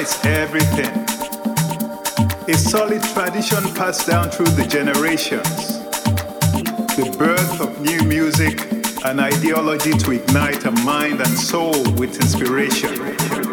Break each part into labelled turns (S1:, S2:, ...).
S1: is everything. A solid tradition passed down through the generations. The birth of new music, an ideology to ignite a mind and soul with inspiration.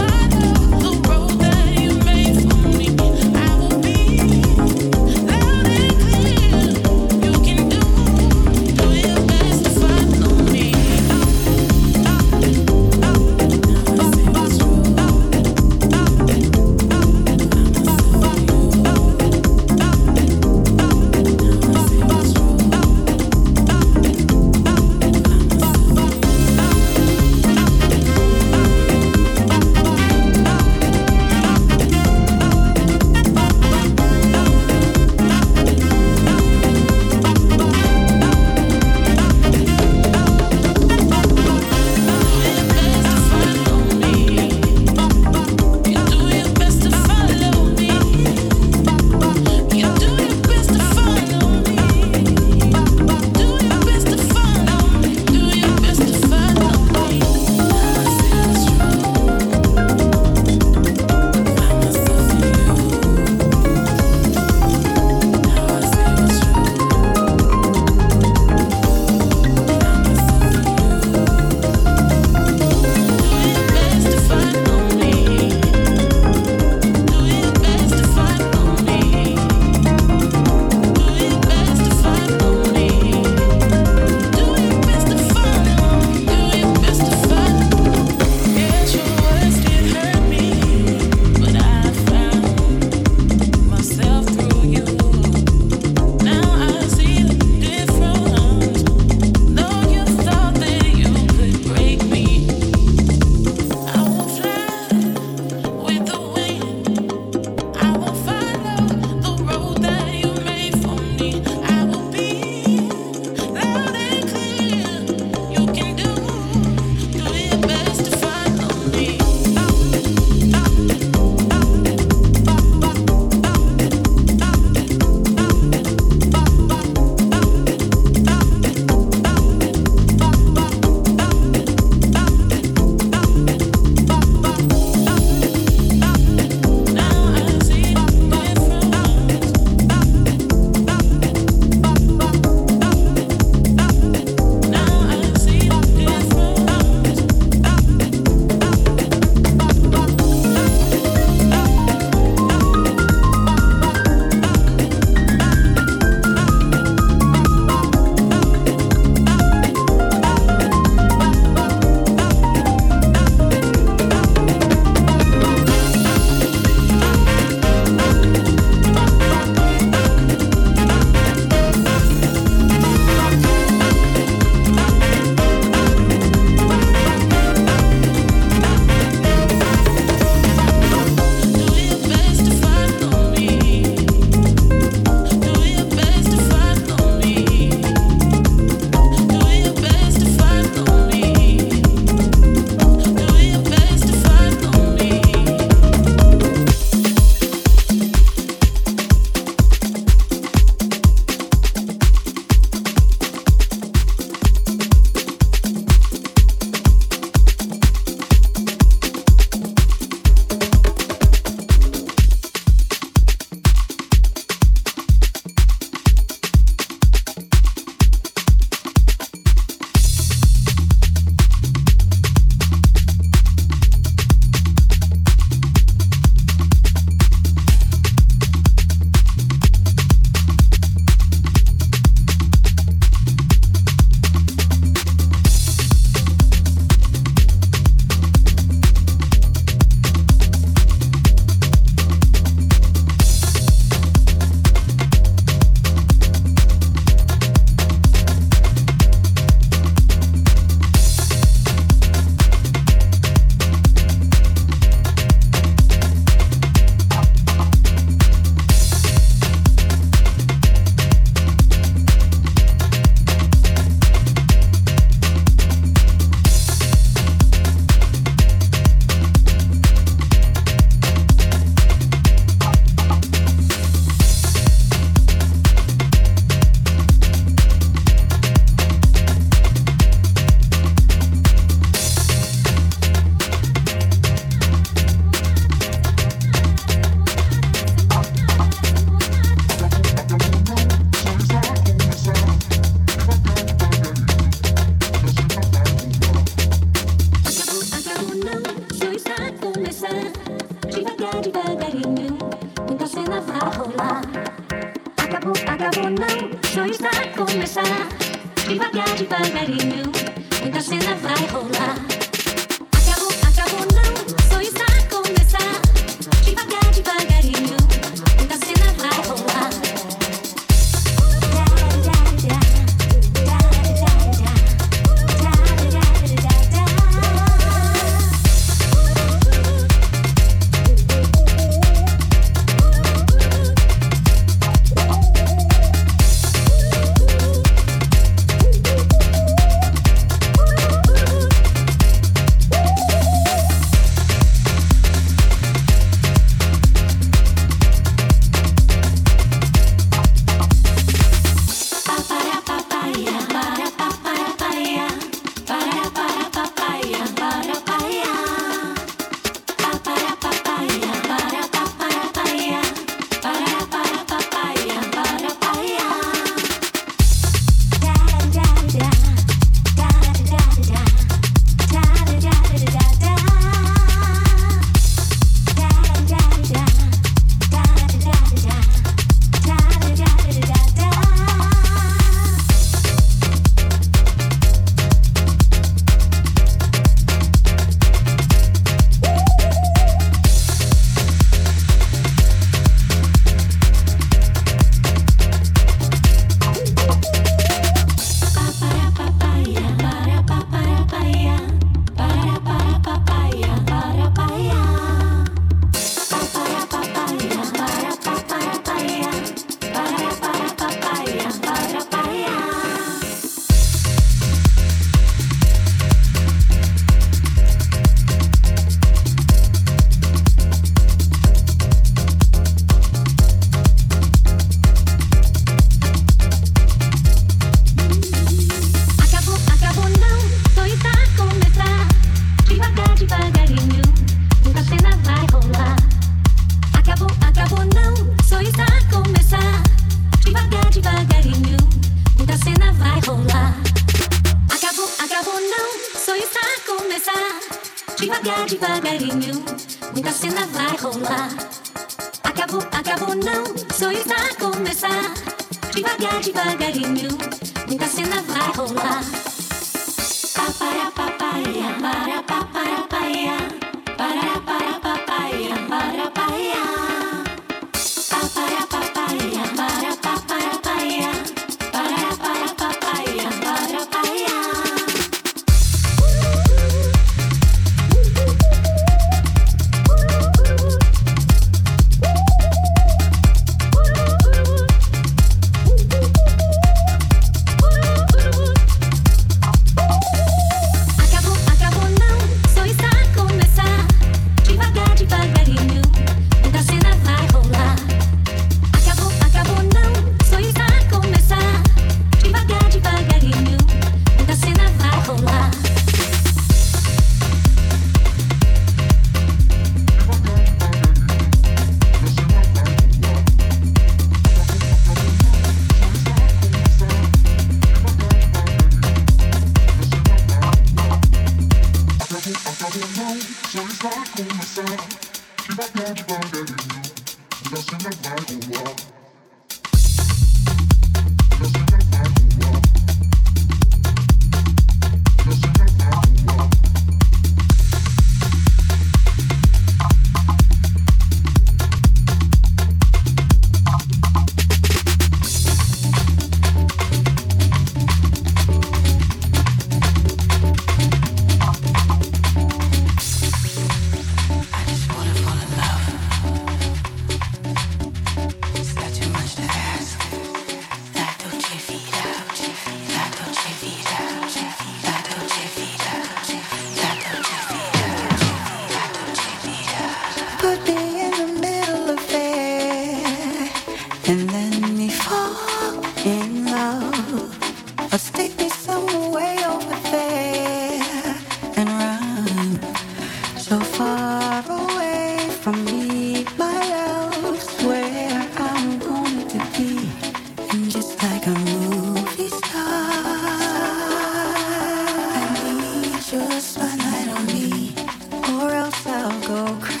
S2: so crazy.